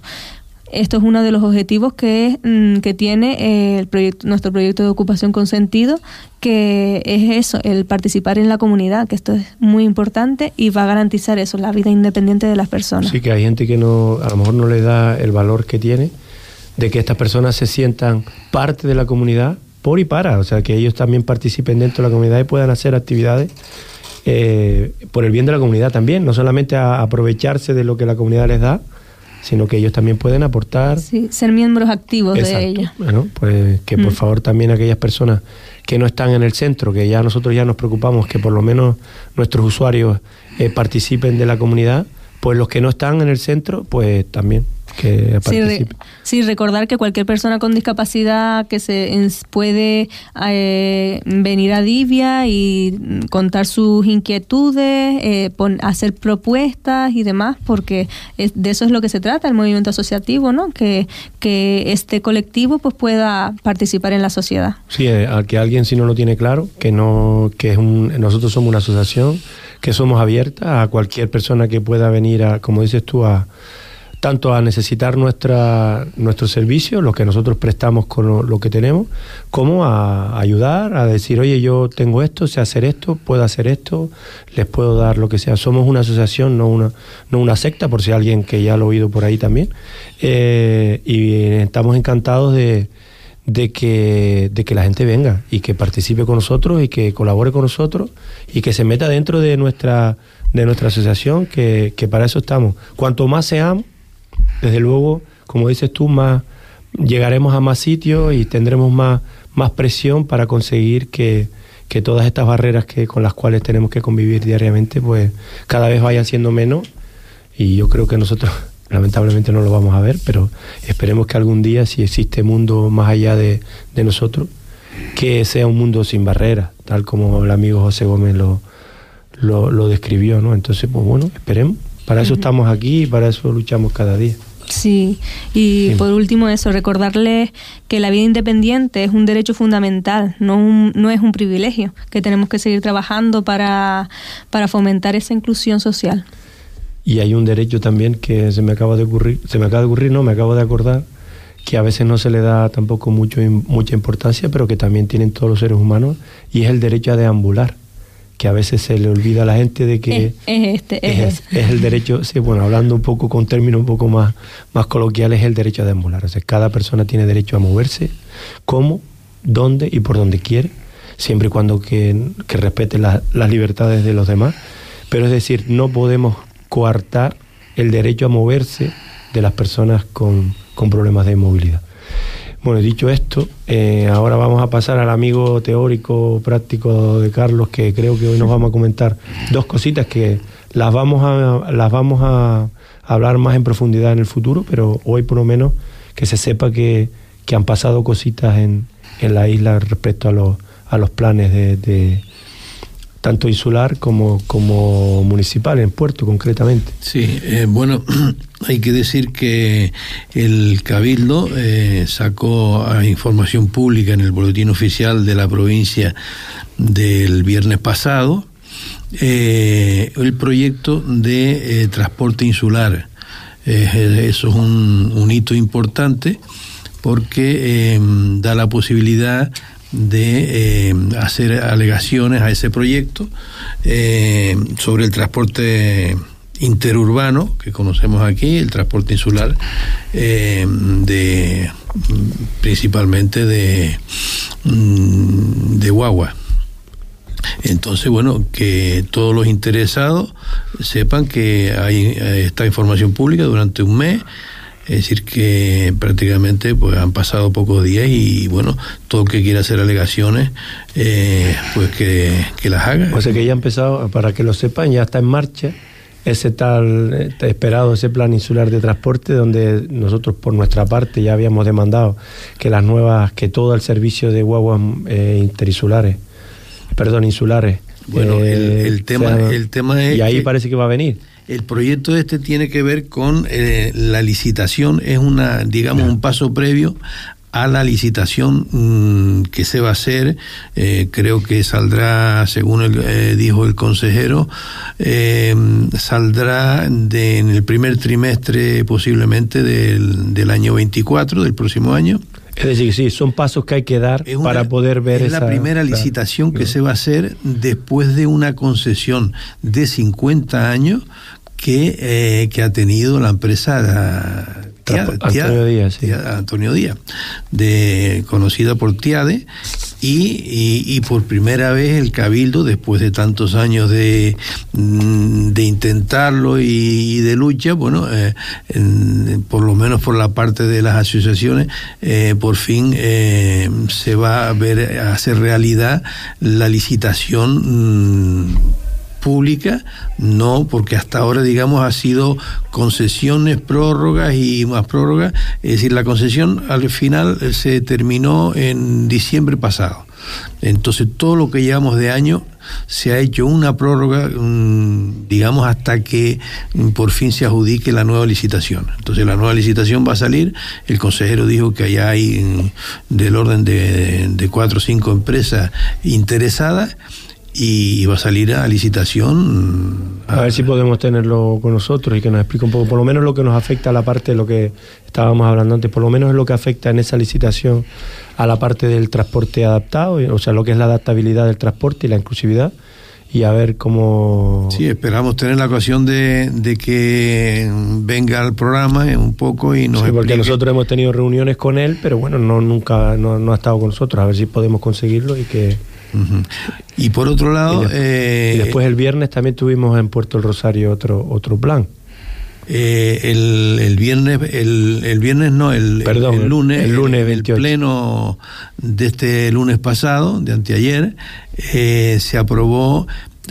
Esto es uno de los objetivos que, mm, que tiene eh, el proyecto, nuestro proyecto de ocupación con sentido, que es eso, el participar en la comunidad, que esto es muy importante y va a garantizar eso, la vida independiente de las personas. Sí, que hay gente que no, a lo mejor no le da el valor que tiene de que estas personas se sientan parte de la comunidad por y para, o sea, que ellos también participen dentro de la comunidad y puedan hacer actividades eh, por el bien de la comunidad también, no solamente a aprovecharse de lo que la comunidad les da, sino que ellos también pueden aportar. Sí, ser miembros activos de ella. Bueno, pues que por mm. favor también aquellas personas que no están en el centro, que ya nosotros ya nos preocupamos que por lo menos nuestros usuarios eh, participen de la comunidad, pues los que no están en el centro, pues también que Sí, recordar que cualquier persona con discapacidad que se puede eh, venir a Divia y contar sus inquietudes, eh, hacer propuestas y demás, porque de eso es lo que se trata el movimiento asociativo, ¿no? Que, que este colectivo pues pueda participar en la sociedad. Sí, eh, al que alguien si no lo tiene claro, que no que es un, nosotros somos una asociación que somos abiertas a cualquier persona que pueda venir a, como dices tú, a tanto a necesitar nuestra, nuestro servicio, lo que nosotros prestamos con lo, que tenemos, como a ayudar, a decir, oye, yo tengo esto, sé hacer esto, puedo hacer esto, les puedo dar lo que sea. Somos una asociación, no una, no una secta, por si alguien que ya lo ha oído por ahí también. Eh, y estamos encantados de, de, que, de que la gente venga y que participe con nosotros y que colabore con nosotros y que se meta dentro de nuestra, de nuestra asociación, que, que para eso estamos. Cuanto más seamos, desde luego, como dices tú, más llegaremos a más sitios y tendremos más, más presión para conseguir que, todas estas barreras que, con las cuales tenemos que convivir diariamente, pues cada vez vayan siendo menos. Y yo creo que nosotros *laughs* lamentablemente no lo vamos a ver, pero esperemos que algún día, si existe mundo más allá de, nosotros, que sea un mundo sin barreras, tal como el amigo José Gómez lo, lo, describió, ¿no? Entonces, pues bueno, esperemos. Para eso estamos aquí y para eso luchamos cada día. Sí, y por último eso, recordarles que la vida independiente es un derecho fundamental, no, no es un privilegio, que tenemos que seguir trabajando para, para fomentar esa inclusión social. Y hay un derecho también que se me acaba de ocurrir, se me acaba de ocurrir, no, me acabo de acordar, que a veces no se le da tampoco mucho, mucha importancia, pero que también tienen todos los seres humanos, y es el derecho a deambular que a veces se le olvida a la gente de que es, este, es, el derecho, sí, bueno, hablando un poco con términos un poco más, más coloquiales, es el derecho a deambular. O sea, cada persona tiene derecho a moverse, cómo, dónde y por donde quiere, siempre y cuando que, respete las libertades de los demás. Pero es decir, no podemos coartar el derecho a moverse de las personas con, con problemas de movilidad. Bueno, dicho esto, eh, ahora vamos a pasar al amigo teórico práctico de Carlos, que creo que hoy nos vamos a comentar dos cositas que las vamos a, las vamos a hablar más en profundidad en el futuro, pero hoy por lo menos que se sepa que, han pasado cositas en, en, la isla respecto a los, a los planes de tanto insular como, como municipal, en Puerto concretamente. Sí, eh, bueno, *clears throat* hay que decir que el Cabildo eh, sacó a información pública en el boletín oficial de la provincia del viernes pasado eh, el proyecto de transporte insular. eso es un, hito importante porque da la posibilidad de eh, hacer alegaciones a ese proyecto eh, sobre el transporte interurbano que conocemos aquí, el transporte insular, eh, de principalmente de, mm, de guagua. Entonces, bueno, que todos los interesados sepan que hay esta información pública durante un mes Es decir, que prácticamente pues han pasado pocos días y bueno, todo el que quiera hacer alegaciones, eh, pues que, que las haga. O sea que ya ha empezado, para que lo sepan, ya está en marcha ese tal este esperado ese plan insular de transporte donde nosotros por nuestra parte ya habíamos demandado que las nuevas que todo el servicio de guaguas eh, interinsulares perdón insulares Bueno, el, eh, el tema, el tema es y ahí que parece que va a venir el proyecto este tiene que ver con eh, la licitación, es una, digamos, un paso previo a la licitación mm, que se va a hacer, eh, creo que saldrá, según el, eh, dijo el consejero, eh, saldrá de, en el primer trimestre posiblemente del, del año 24, del próximo año. Es decir sí son pasos que hay que dar una- para poder ver es esa la primera claro. licitación que se va a hacer después de una concesión de 50 años que, eh, que ha tenido la empresa eh, Antonio Díaz, sí. Tia- Antonio Díaz, de, conocida por Tiade, y, y- y por primera vez el Cabildo, después de tantos años de, mm, de intentarlo y, y de lucha, bueno, eh, en- por lo menos por la parte de las asociaciones, eh, por fin eh, se va a ver, a hacer realidad la licitación. mm, pública, no, porque hasta ahora, digamos, ha sido concesiones, prórrogas y más prórrogas. Es decir, la concesión al final eh, se terminó en diciembre pasado. Entonces, todo lo que llevamos de año se ha hecho una prórroga, mm, digamos, hasta que mm, por fin se adjudique la nueva licitación. Entonces, la nueva licitación va a salir. El consejero dijo que allá hay mm, del orden de, de cuatro o cinco empresas interesadas y va a salir a licitación. a ver si podemos tenerlo con nosotros y que nos explique un poco, por lo menos lo que nos afecta a la parte de lo que estábamos hablando antes, por lo menos es lo que afecta en esa licitación a la parte del transporte adaptado, o sea, lo que es la adaptabilidad del transporte y la inclusividad, y a ver cómo... Sí, esperamos tener la ocasión de, de que venga al programa eh, un poco y nos Sí, porque explique. nosotros hemos tenido reuniones con él, pero bueno, no nunca no, no ha estado con nosotros, a ver si podemos conseguirlo y que... Y por otro lado, y, de- eh, y después el viernes también tuvimos en Puerto el Rosario otro otro plan. eh, el, el viernes, el, el viernes no, el, Perdón, el lunes, el lunes el 28. pleno de este lunes pasado, de anteayer, eh, se aprobó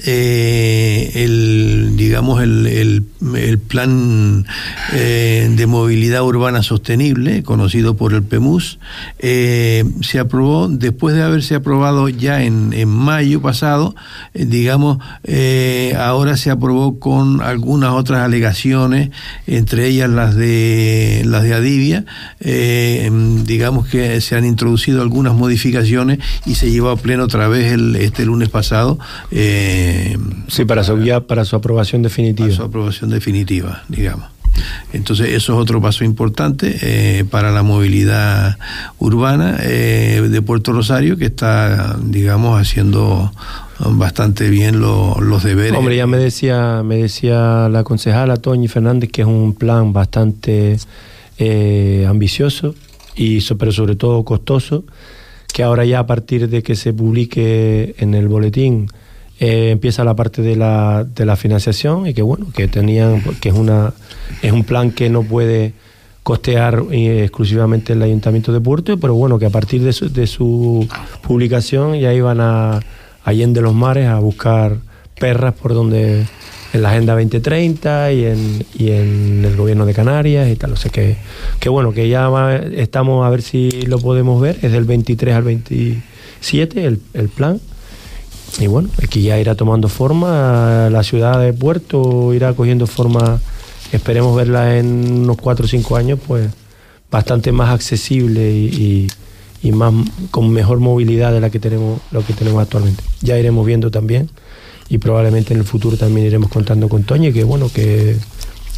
eh, el digamos el, el, plan eh, de movilidad urbana sostenible conocido por el PEMUS eh, se aprobó después de haberse aprobado ya en, en mayo pasado eh, digamos eh, ahora se aprobó con algunas otras alegaciones entre ellas las de las de Adivia eh, digamos que se han introducido algunas modificaciones y se llevó a pleno otra vez el, este lunes pasado eh, Sí, para su ya para su aprobación definitiva. para su aprobación definitiva, digamos. Entonces, eso es otro paso importante eh, para la movilidad urbana eh, de Puerto Rosario, que está, digamos, haciendo bastante bien lo- los deberes. Hombre, ya me decía, me decía la concejala Toñi Fernández que es un plan bastante eh, ambicioso y so- pero sobre todo costoso, que ahora ya a partir de que se publique en el boletín eh, empieza la parte de la, de la financiación y que bueno, que tenían, que es una es un plan que no puede costear eh, exclusivamente el Ayuntamiento de Puerto, pero bueno, que a partir de su, de su publicación ya iban a Allende los Mares a buscar perras por donde en la Agenda 2030 y en, y en el gobierno de Canarias y tal. O sea que, que bueno, que ya estamos a ver si lo podemos ver, es del 23 al 27 el, el plan. Y bueno, aquí ya irá tomando forma, la ciudad de Puerto irá cogiendo forma, esperemos verla en unos 4 o 5 años, pues bastante más accesible y, y- más con mejor movilidad de la que tenemos, lo que tenemos actualmente. Ya iremos viendo también y probablemente en el futuro también iremos contando con Toña, que bueno, que,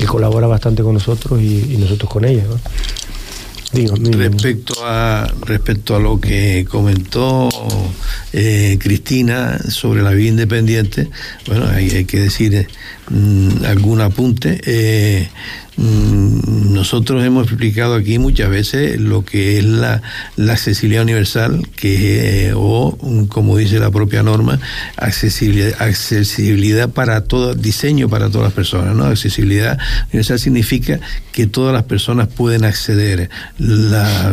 colabora bastante con nosotros y, nosotros con ella. Respecto a, respecto a lo que comentó eh, Cristina sobre la vida independiente, bueno, hay, hay que decir eh, mm, algún apunte. Eh, nosotros hemos explicado aquí muchas veces lo que es la, accesibilidad universal, que o como dice la propia norma, accesibilidad, accesibilidad para todo, diseño para todas las personas, ¿no? Accesibilidad universal significa que todas las personas pueden acceder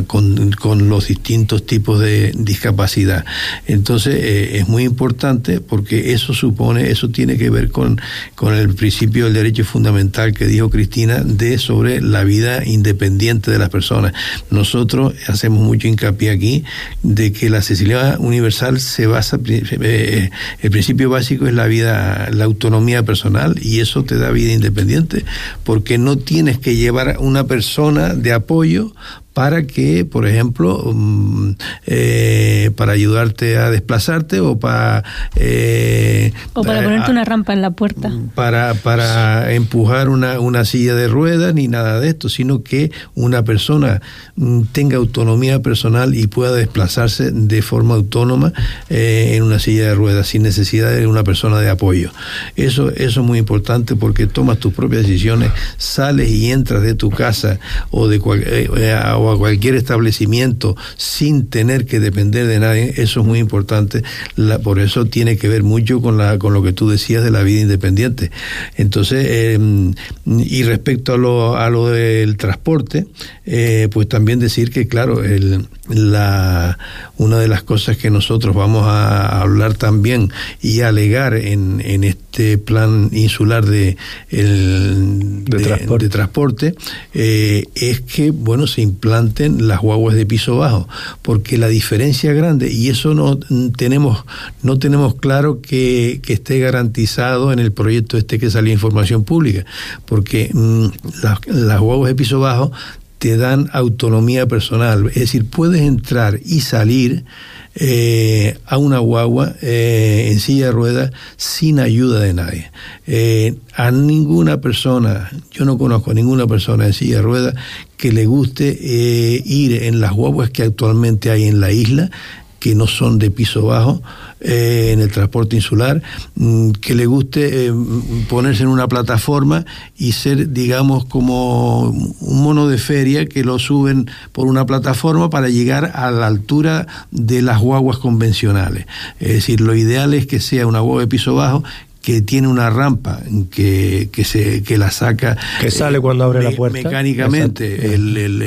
con, los distintos tipos de discapacidad. Entonces eh, es muy importante porque eso supone, eso tiene que ver con, con el principio del derecho fundamental que dijo Cristina de sobre la vida independiente de las personas. Nosotros hacemos mucho hincapié aquí de que la accesibilidad universal se basa, eh, el principio básico es la vida, la autonomía personal y eso te da vida independiente porque no tienes que llevar una persona de apoyo para que, por ejemplo, mm, eh, para ayudarte a desplazarte o para... Eh, o para ponerte una rampa en la puerta. Mm, para, para empujar una, una, silla de ruedas ni nada de esto, sino que una persona mm, tenga autonomía personal y pueda desplazarse de forma autónoma eh, en una silla de ruedas sin necesidad de una persona de apoyo. Eso, eso es muy importante porque tomas tus propias decisiones, sales y entras de tu casa o de cualquier o a cualquier establecimiento sin tener que depender de nadie, eso es muy importante. por eso tiene que ver mucho con, la, con lo que tú decías de la vida independiente. Entonces, em, y respecto a lo, a lo del transporte, eh, pues también decir que, claro, el, la, una de las cosas que nosotros vamos a hablar también y alegar en, en este plan insular de, el, de, transporte, eh, es que, bueno, se las guaguas de piso bajo, porque la diferencia grande, y eso no tenemos, no tenemos claro que, que esté garantizado en el proyecto este que salió información pública, porque mm, las, las guaguas de piso bajo te dan autonomía personal, es decir, puedes entrar y salir eh, a una guagua eh, en silla de ruedas sin ayuda de nadie. Eh, a ninguna persona, yo no conozco a ninguna persona en silla de ruedas que le guste ir en las guaguas que actualmente hay en la isla, que no son de piso bajo, eh, en el transporte insular, mm, que le guste eh, ponerse en una plataforma y ser, digamos, como un mono de feria que lo suben por una plataforma para llegar a la altura de las guaguas convencionales. Es decir, lo ideal es que sea una guagua de piso bajo que tiene una rampa que, que, se, que la saca. Que sale eh, cuando abre la puerta. Mecánicamente, el, el,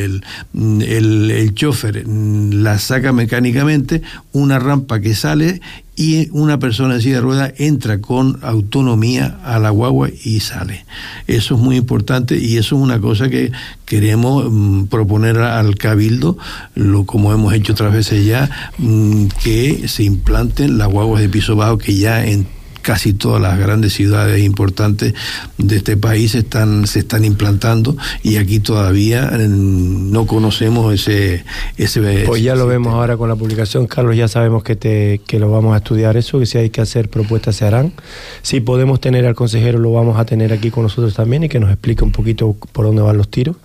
el, el, chofer la saca mecánicamente, una rampa que sale y una persona en silla de ruedas entra con autonomía a la guagua y sale. Eso es muy importante y eso es una cosa que queremos mm, proponer al cabildo, lo como hemos hecho otras veces ya, mm, que se implanten las guaguas de piso bajo que ya en casi todas las grandes ciudades importantes de este país están, se están implantando y aquí todavía no conocemos ese... ese pues ya lo vemos ahora con la publicación, Carlos, ya sabemos que, te, que lo vamos a estudiar eso, que si hay que hacer propuestas se harán. Si podemos tener al consejero, lo vamos a tener aquí con nosotros también y que nos explique un poquito por dónde van los tiros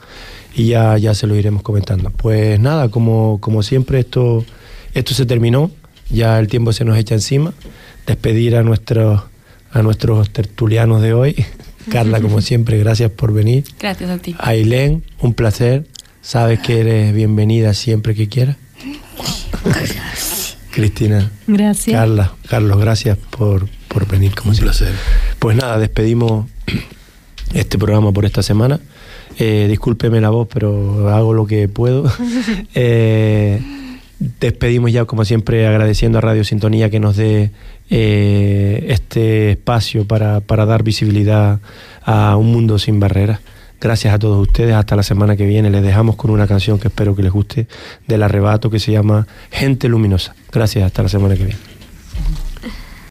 y ya, ya se lo iremos comentando. Pues nada, como, como siempre esto, esto se terminó, ya el tiempo se nos echa encima despedir a nuestros, a nuestros tertulianos de hoy. *laughs* Carla, como siempre, gracias por venir. Gracias a ti. Ailén, un placer. Sabes que eres bienvenida siempre que quieras. Cristina. Gracias. Carla, Carlos, gracias por, por venir. Como un placer. Pues nada, despedimos este programa por esta semana. Eh, discúlpeme la voz, pero hago lo que puedo. *laughs* eh, despedimos ya, como siempre, agradeciendo a Radio Sintonía que nos dé eh, este espacio para, para dar visibilidad a un mundo sin barreras. Gracias a todos ustedes. Hasta la semana que viene. Les dejamos con una canción que espero que les guste del arrebato que se llama Gente Luminosa. Gracias. Hasta la semana que viene.